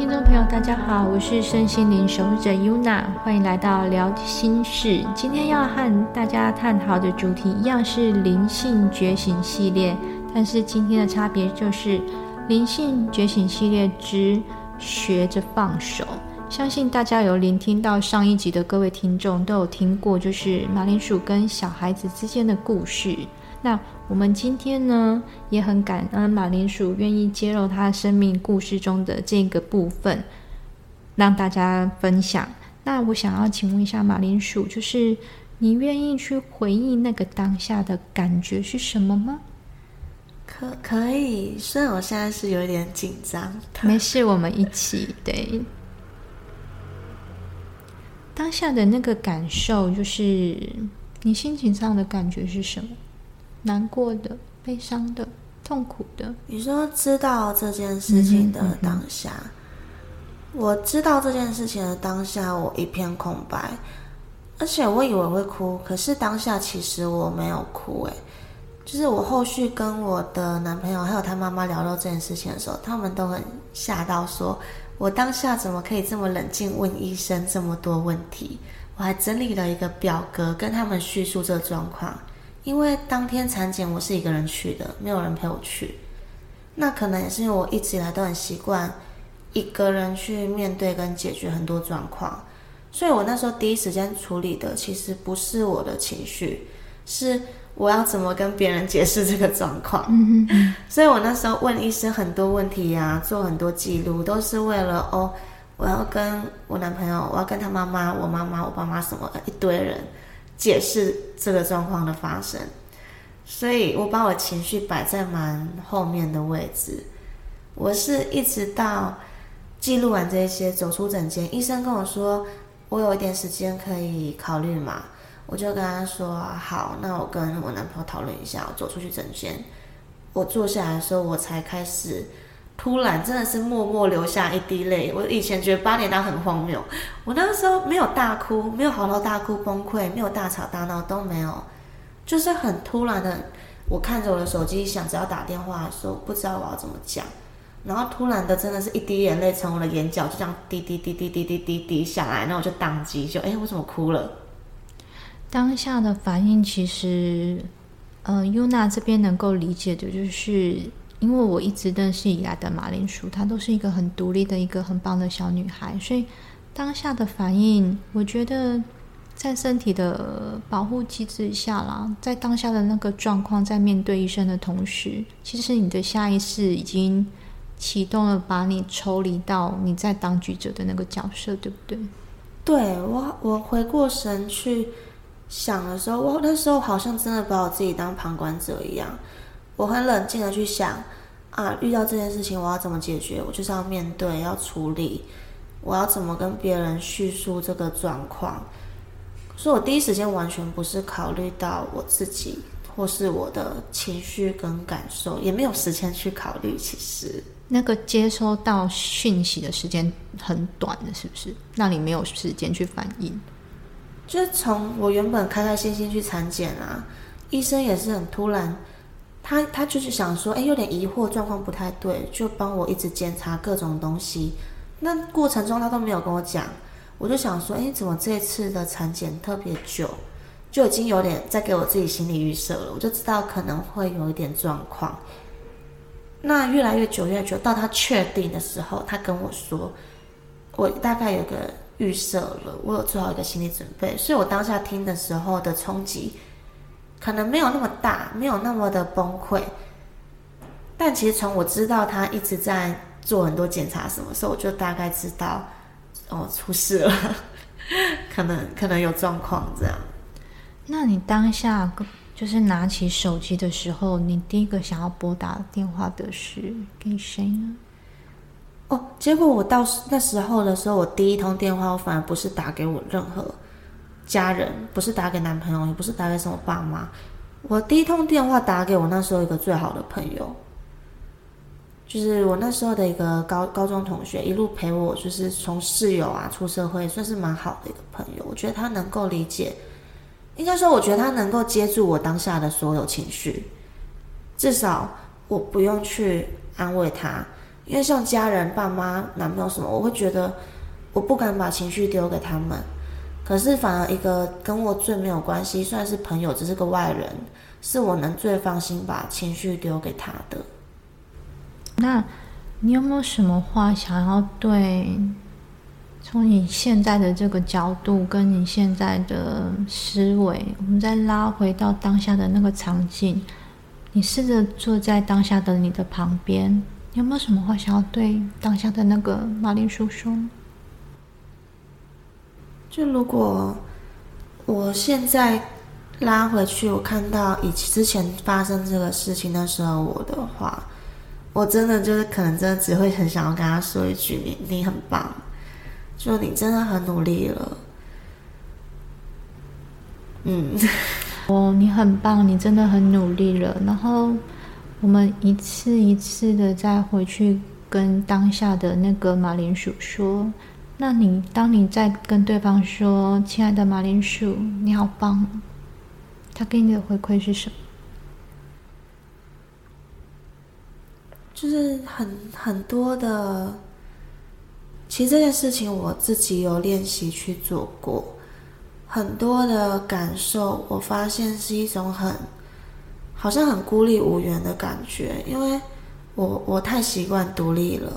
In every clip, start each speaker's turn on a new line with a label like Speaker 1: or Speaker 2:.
Speaker 1: 听众朋友，大家好，我是身心灵守护者 Yuna，欢迎来到聊心事。今天要和大家探讨的主题一样是灵性觉醒系列，但是今天的差别就是灵性觉醒系列之学着放手。相信大家有聆听到上一集的各位听众都有听过，就是马铃薯跟小孩子之间的故事。那我们今天呢，也很感恩马铃薯愿意揭露他生命故事中的这个部分，让大家分享。那我想要请问一下马铃薯，就是你愿意去回忆那个当下的感觉是什么吗？
Speaker 2: 可可以，虽然我现在是有点紧张，
Speaker 1: 没事，我们一起对。当下的那个感受，就是你心情上的感觉是什么？难过的、悲伤的、痛苦的。
Speaker 2: 你说知道这件事情的当下，我知道这件事情的当下，我一片空白，而且我以为会哭，可是当下其实我没有哭。诶，就是我后续跟我的男朋友还有他妈妈聊到这件事情的时候，他们都很吓到，说我当下怎么可以这么冷静问医生这么多问题？我还整理了一个表格跟他们叙述这个状况。因为当天产检我是一个人去的，没有人陪我去。那可能也是因为我一直以来都很习惯一个人去面对跟解决很多状况，所以我那时候第一时间处理的其实不是我的情绪，是我要怎么跟别人解释这个状况。所以我那时候问医生很多问题呀，做很多记录，都是为了哦，我要跟我男朋友，我要跟他妈妈、我妈妈、我爸妈什么一堆人。解释这个状况的发生，所以我把我情绪摆在蛮后面的位置。我是一直到记录完这些，走出诊间，医生跟我说我有一点时间可以考虑嘛，我就跟他说好，那我跟我男朋友讨论一下，我走出去诊间。我坐下来的时候，我才开始。突然真的是默默流下一滴泪。我以前觉得八点档很荒谬，我那个时候没有大哭，没有嚎啕大哭崩溃，没有大吵大闹都没有，就是很突然的，我看着我的手机想只要打电话的时候，不知道我要怎么讲，然后突然的真的是一滴眼泪从我的眼角就这样滴滴滴滴滴滴滴滴下来，那我就宕机，就哎，我怎么哭了？
Speaker 1: 当下的反应其实，呃，优娜这边能够理解的就是。因为我一直认识以来的马铃薯，她都是一个很独立的一个很棒的小女孩，所以当下的反应，我觉得在身体的保护机制下啦，在当下的那个状况，在面对医生的同时，其实你的下意识已经启动了，把你抽离到你在当局者的那个角色，对不对？
Speaker 2: 对我，我回过神去想的时候，我那时候好像真的把我自己当旁观者一样。我很冷静的去想，啊，遇到这件事情我要怎么解决？我就是要面对，要处理，我要怎么跟别人叙述这个状况？所以我第一时间完全不是考虑到我自己，或是我的情绪跟感受，也没有时间去考虑。其实
Speaker 1: 那个接收到讯息的时间很短的，是不是？那你没有时间去反应？
Speaker 2: 就是从我原本开开心心去产检啊，医生也是很突然。他他就是想说，哎，有点疑惑，状况不太对，就帮我一直检查各种东西。那过程中他都没有跟我讲，我就想说，哎，怎么这次的产检特别久，就已经有点在给我自己心理预设了。我就知道可能会有一点状况。那越来越久，越久，到他确定的时候，他跟我说，我大概有个预设了，我有做好一个心理准备，所以我当下听的时候的冲击。可能没有那么大，没有那么的崩溃，但其实从我知道他一直在做很多检查什么时候，我就大概知道哦出事了，可能可能有状况这样。
Speaker 1: 那你当下就是拿起手机的时候，你第一个想要拨打电话的是给谁呢？
Speaker 2: 哦，结果我到那时候的时候，我第一通电话我反而不是打给我任何。家人不是打给男朋友，也不是打给什么爸妈。我第一通电话打给我那时候一个最好的朋友，就是我那时候的一个高高中同学，一路陪我，就是从室友啊出社会，算是蛮好的一个朋友。我觉得他能够理解，应该说，我觉得他能够接住我当下的所有情绪，至少我不用去安慰他，因为像家人、爸妈、男朋友什么，我会觉得我不敢把情绪丢给他们。可是反而一个跟我最没有关系，算是朋友，只是个外人，是我能最放心把情绪丢给他的。
Speaker 1: 那你有没有什么话想要对？从你现在的这个角度，跟你现在的思维，我们再拉回到当下的那个场景，你试着坐在当下的你的旁边，你有没有什么话想要对当下的那个马林叔叔？
Speaker 2: 就如果我现在拉回去，我看到以之前发生这个事情的时候，我的话，我真的就是可能真的只会很想要跟他说一句：“你你很棒。”就你真的很努力了，嗯，
Speaker 1: 哦，你很棒，你真的很努力了。然后我们一次一次的再回去跟当下的那个马铃薯说，那你当你在跟对方说“亲爱的马铃薯，你好棒”，他给你的回馈是什么？
Speaker 2: 就是很很多的。其实这件事情我自己有练习去做过，很多的感受，我发现是一种很，好像很孤立无援的感觉，因为我我太习惯独立了，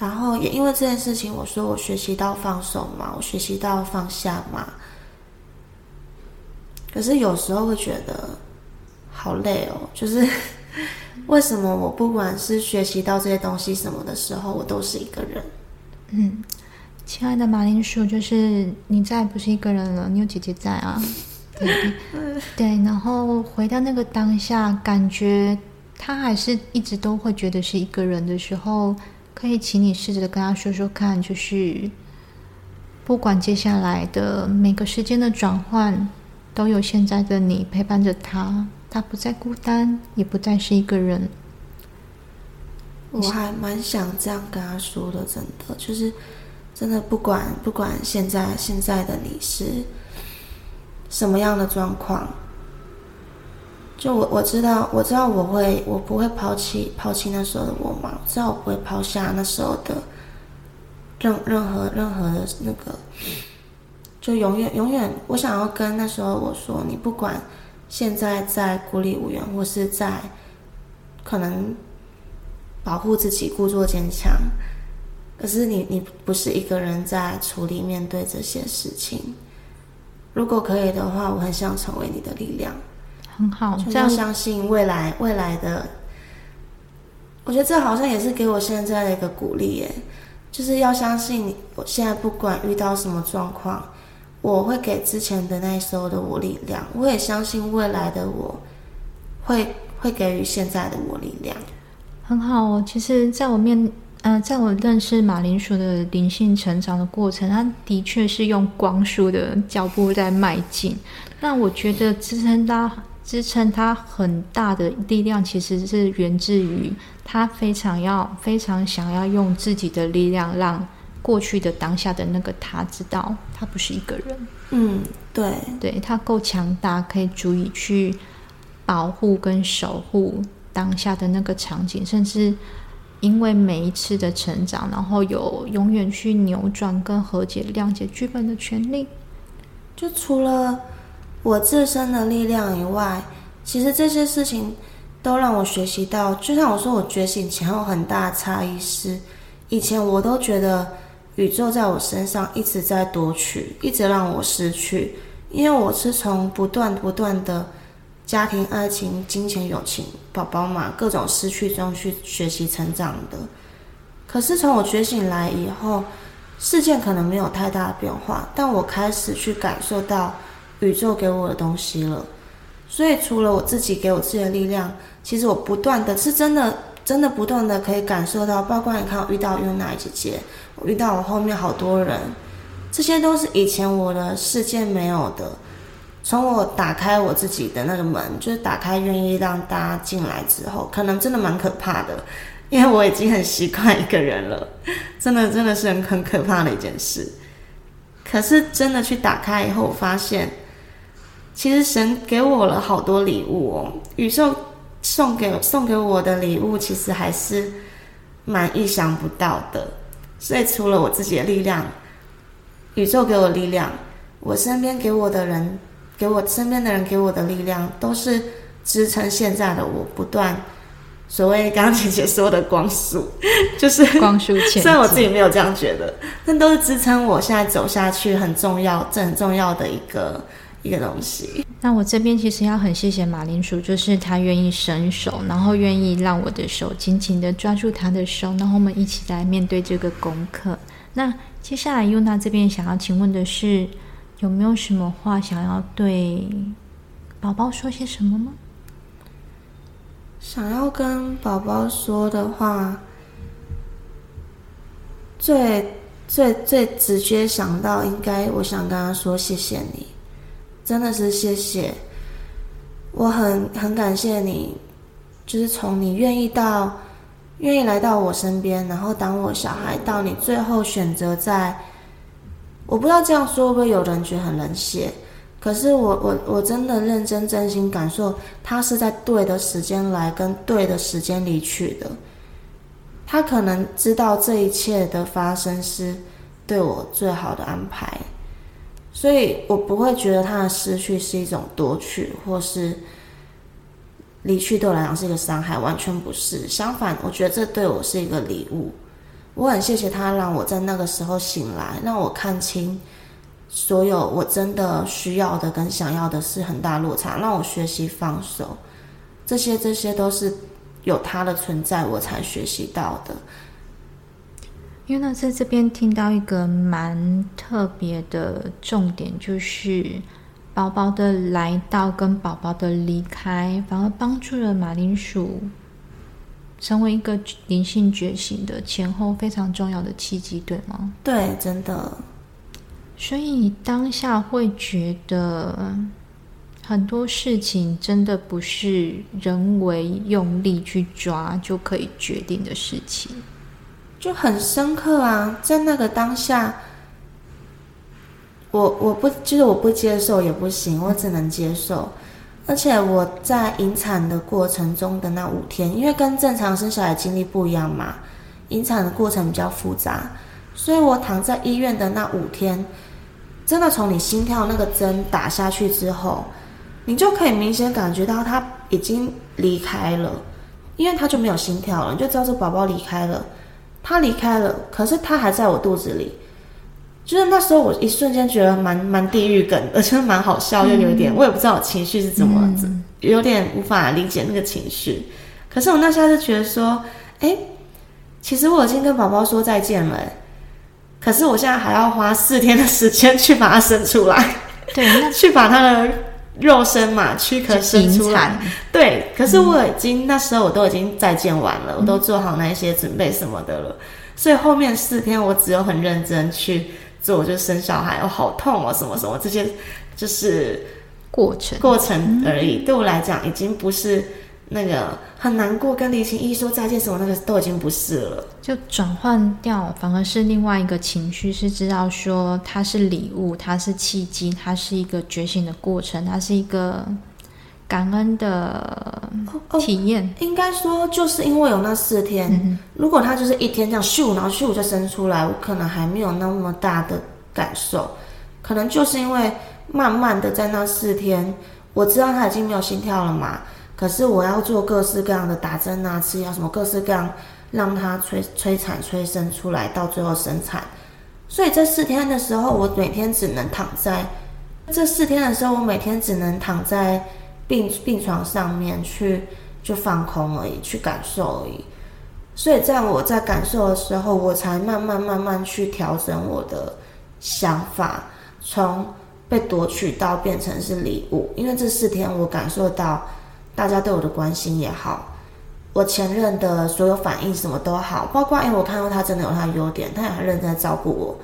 Speaker 2: 然后也因为这件事情，我说我学习到放手嘛，我学习到放下嘛，可是有时候会觉得好累哦，就是 为什么我不管是学习到这些东西什么的时候，我都是一个人。
Speaker 1: 嗯，亲爱的马铃薯，就是你再不是一个人了，你有姐姐在啊。对对，然后回到那个当下，感觉他还是一直都会觉得是一个人的时候，可以请你试着跟他说说看，就是不管接下来的每个时间的转换，都有现在的你陪伴着他，他不再孤单，也不再是一个人。
Speaker 2: 我还蛮想这样跟他说的，真的就是，真的不管不管现在现在的你是什么样的状况，就我我知道我知道我会我不会抛弃抛弃那时候的我嘛，我知道我不会抛下那时候的任任何任何的那个，就永远永远我想要跟那时候我说，你不管现在在孤立无援，或是在可能。保护自己，故作坚强。可是你，你不是一个人在处理面对这些事情。如果可以的话，我很想成为你的力量。
Speaker 1: 很好，
Speaker 2: 这样相信未来，未来的。我觉得这好像也是给我现在的一个鼓励，耶，就是要相信你，我现在不管遇到什么状况，我会给之前的那时候的我力量。我也相信未来的我会会给予现在的我力量。
Speaker 1: 很好哦，其实，在我面，呃，在我认识马铃薯的灵性成长的过程，它的确是用光速的脚步在迈进。那我觉得支撑它、支撑他很大的力量，其实是源自于他非常要、非常想要用自己的力量，让过去的当下的那个他知道，他不是一个人。
Speaker 2: 嗯，对，
Speaker 1: 对他够强大，可以足以去保护跟守护。当下的那个场景，甚至因为每一次的成长，然后有永远去扭转跟和解、谅解剧本的权利。
Speaker 2: 就除了我自身的力量以外，其实这些事情都让我学习到。就像我说，我觉醒前后很大的差异是，以前我都觉得宇宙在我身上一直在夺取，一直让我失去，因为我是从不断不断的。家庭、爱情、金钱、友情、宝宝嘛，各种失去中去学习成长的。可是从我觉醒来以后，事件可能没有太大的变化，但我开始去感受到宇宙给我的东西了。所以除了我自己给我自己的力量，其实我不断的是真的、真的不断的可以感受到。包括你看，我遇到 UNA 姐姐，我遇到我后面好多人，这些都是以前我的世界没有的。从我打开我自己的那个门，就是打开愿意让大家进来之后，可能真的蛮可怕的，因为我已经很习惯一个人了，真的真的是很很可怕的一件事。可是真的去打开以后，我发现，其实神给我了好多礼物哦，宇宙送给送给我的礼物，其实还是蛮意想不到的。所以除了我自己的力量，宇宙给我力量，我身边给我的人，给我身边的人给我的力量，都是支撑现在的我不断。所谓刚刚姐姐说的光速，就是
Speaker 1: 光速前。
Speaker 2: 虽然我自己没有这样觉得，但都是支撑我现在走下去很重要、这很重要的一个一个东西。
Speaker 1: 那我这边其实要很谢谢马铃薯，就是他愿意伸手，然后愿意让我的手紧紧的抓住他的手，然后我们一起来面对这个功课。那接下来优娜这边想要请问的是，有没有什么话想要对宝宝说些什么吗？
Speaker 2: 想要跟宝宝说的话，最最最直接想到，应该我想跟他说谢谢你。真的是谢谢，我很很感谢你，就是从你愿意到愿意来到我身边，然后当我小孩，到你最后选择在，我不知道这样说会不会有人觉得很冷血，可是我我我真的认真真心感受，他是在对的时间来，跟对的时间离去的，他可能知道这一切的发生是对我最好的安排。所以我不会觉得他的失去是一种夺取，或是离去对我来讲是一个伤害，完全不是。相反，我觉得这对我是一个礼物。我很谢谢他让我在那个时候醒来，让我看清所有我真的需要的跟想要的是很大落差，让我学习放手。这些这些都是有他的存在，我才学习到的。
Speaker 1: 因为呢，在这边听到一个蛮特别的重点，就是宝宝的来到跟宝宝的离开，反而帮助了马铃薯成为一个灵性觉醒的前后非常重要的契机，对吗？
Speaker 2: 对，真的。
Speaker 1: 所以你当下会觉得很多事情真的不是人为用力去抓就可以决定的事情。
Speaker 2: 就很深刻啊，在那个当下，我我不就是我不接受也不行，我只能接受。而且我在引产的过程中的那五天，因为跟正常生小孩经历不一样嘛，引产的过程比较复杂，所以我躺在医院的那五天，真的从你心跳那个针打下去之后，你就可以明显感觉到他已经离开了，因为他就没有心跳了，你就知道这宝宝离开了。他离开了，可是他还在我肚子里。就是那时候，我一瞬间觉得蛮蛮地狱梗的，真 的蛮好笑，又有一点，我也不知道我情绪是怎么子，有点无法理解那个情绪。可是我那下就觉得说，哎，其实我已经跟宝宝说再见了，可是我现在还要花四天的时间去把它生出来，
Speaker 1: 对，那
Speaker 2: 去把它的。肉身嘛，躯壳生出来，对。可是我已经那时候我都已经再见完了，我都做好那些准备什么的了。所以后面四天我只有很认真去做，就生小孩，哦，好痛哦，什么什么这些，就是
Speaker 1: 过程
Speaker 2: 过程而已。对我来讲，已经不是。那个很难过，跟李晴一说再见什么，那个都已经不是了，
Speaker 1: 就转换掉，反而是另外一个情绪，是知道说它是礼物，它是契机，它是一个觉醒的过程，它是一个感恩的体验。
Speaker 2: 应该说，就是因为有那四天，如果他就是一天这样咻，然后咻就生出来，我可能还没有那么大的感受，可能就是因为慢慢的在那四天，我知道他已经没有心跳了嘛。可是我要做各式各样的打针啊、吃药什么，各式各样让他催催产、催生出来，到最后生产。所以这四天的时候，我每天只能躺在这四天的时候，我每天只能躺在病病床上面去就放空而已，去感受而已。所以在我在感受的时候，我才慢慢慢慢去调整我的想法，从被夺取到变成是礼物。因为这四天我感受到。大家对我的关心也好，我前任的所有反应什么都好，包括因为我看到他真的有他的优点，他也很认真照顾我。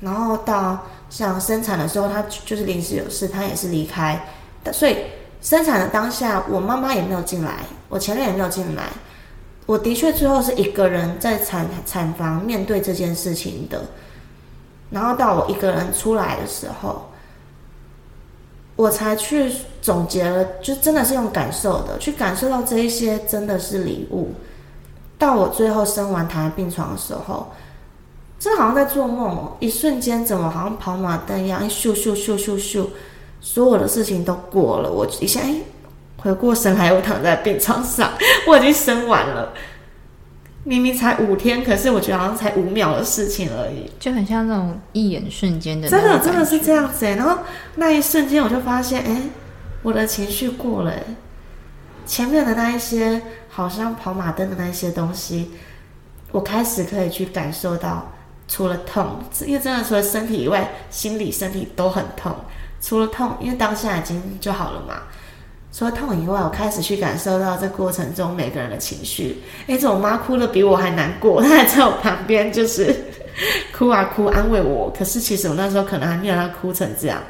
Speaker 2: 然后到像生产的时候，他就是临时有事，他也是离开。所以生产的当下，我妈妈也没有进来，我前任也没有进来。我的确最后是一个人在产产房面对这件事情的。然后到我一个人出来的时候。我才去总结了，就真的是用感受的，去感受到这一些真的是礼物。到我最后生完躺在病床的时候，这好像在做梦哦！一瞬间怎么好像跑马灯一样，一咻咻咻咻咻，所有的事情都过了。我一下哎，回过神来，我躺在病床上，我已经生完了。明明才五天，可是我觉得好像才五秒的事情而已，
Speaker 1: 就很像那种一眼瞬间的。
Speaker 2: 真的，真的是这样子哎。然后那一瞬间，我就发现，哎，我的情绪过了。前面的那一些，好像跑马灯的那一些东西，我开始可以去感受到，除了痛，因为真的除了身体以外，心理、身体都很痛。除了痛，因为当下已经就好了嘛。除了痛以外，我开始去感受到这过程中每个人的情绪。哎，这我妈哭的比我还难过，她 还在我旁边，就是 哭啊哭，安慰我。可是其实我那时候可能还没有她哭成这样。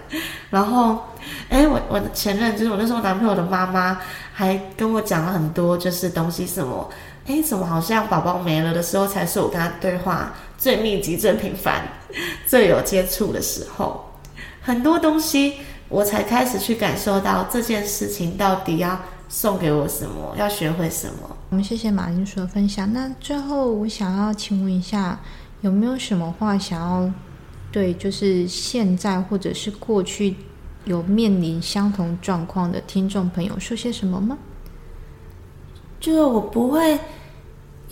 Speaker 2: 然后，哎，我我的前任就是我那时候男朋友的妈妈，还跟我讲了很多，就是东西什么，哎，怎么好像宝宝没了的时候，才是我跟他对话最密集、最频繁、最有接触的时候，很多东西。我才开始去感受到这件事情到底要送给我什么，要学会什么。
Speaker 1: 我们谢谢马铃薯的分享。那最后，我想要请问一下，有没有什么话想要对，就是现在或者是过去有面临相同状况的听众朋友说些什么吗？
Speaker 2: 就是我不会，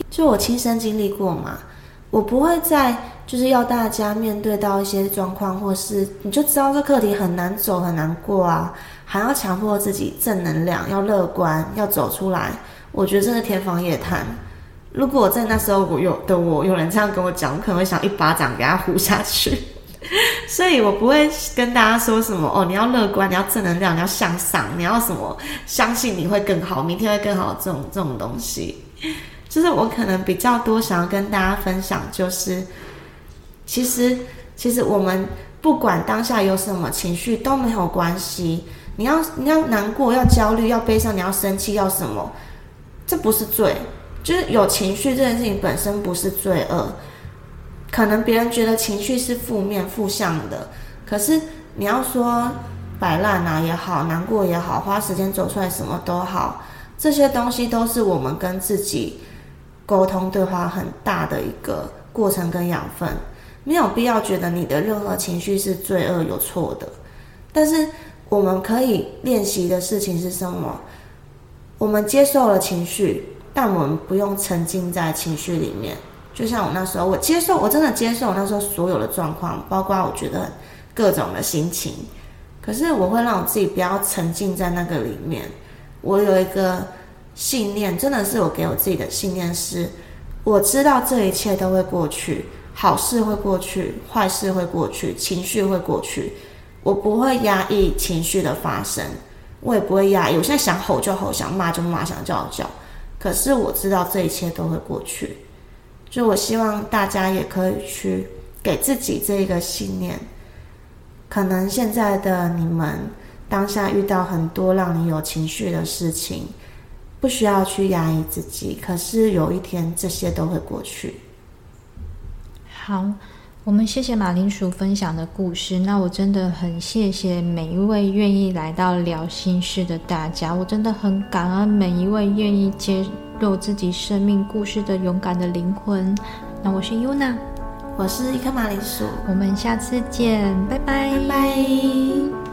Speaker 2: 就我亲身经历过嘛，我不会再。就是要大家面对到一些状况，或是你就知道这课题很难走很难过啊，还要强迫自己正能量，要乐观，要走出来。我觉得这是天方夜谭。如果在那时候我有的我有人这样跟我讲，我可能会想一巴掌给他呼下去。所以我不会跟大家说什么哦，你要乐观，你要正能量，你要向上，你要什么相信你会更好，明天会更好这种这种东西。就是我可能比较多想要跟大家分享，就是。其实，其实我们不管当下有什么情绪都没有关系。你要你要难过，要焦虑，要悲伤，你要生气，要什么？这不是罪，就是有情绪这件事情本身不是罪恶。可能别人觉得情绪是负面、负向的，可是你要说摆烂啊也好，难过也好，花时间走出来什么都好，这些东西都是我们跟自己沟通对话很大的一个过程跟养分。没有必要觉得你的任何情绪是罪恶有错的，但是我们可以练习的事情是什么？我们接受了情绪，但我们不用沉浸在情绪里面。就像我那时候，我接受，我真的接受我那时候所有的状况，包括我觉得各种的心情。可是我会让我自己不要沉浸在那个里面。我有一个信念，真的是我给我自己的信念是：我知道这一切都会过去。好事会过去，坏事会过去，情绪会过去。我不会压抑情绪的发生，我也不会压抑。我现在想吼就吼，想骂就骂，想叫就叫。可是我知道这一切都会过去。就我希望大家也可以去给自己这一个信念。可能现在的你们当下遇到很多让你有情绪的事情，不需要去压抑自己。可是有一天，这些都会过去。
Speaker 1: 好，我们谢谢马铃薯分享的故事。那我真的很谢谢每一位愿意来到聊心事的大家，我真的很感恩每一位愿意揭露自己生命故事的勇敢的灵魂。那我是 Yuna，
Speaker 2: 我是一颗马铃薯，
Speaker 1: 我们下次见，拜拜，
Speaker 2: 拜拜。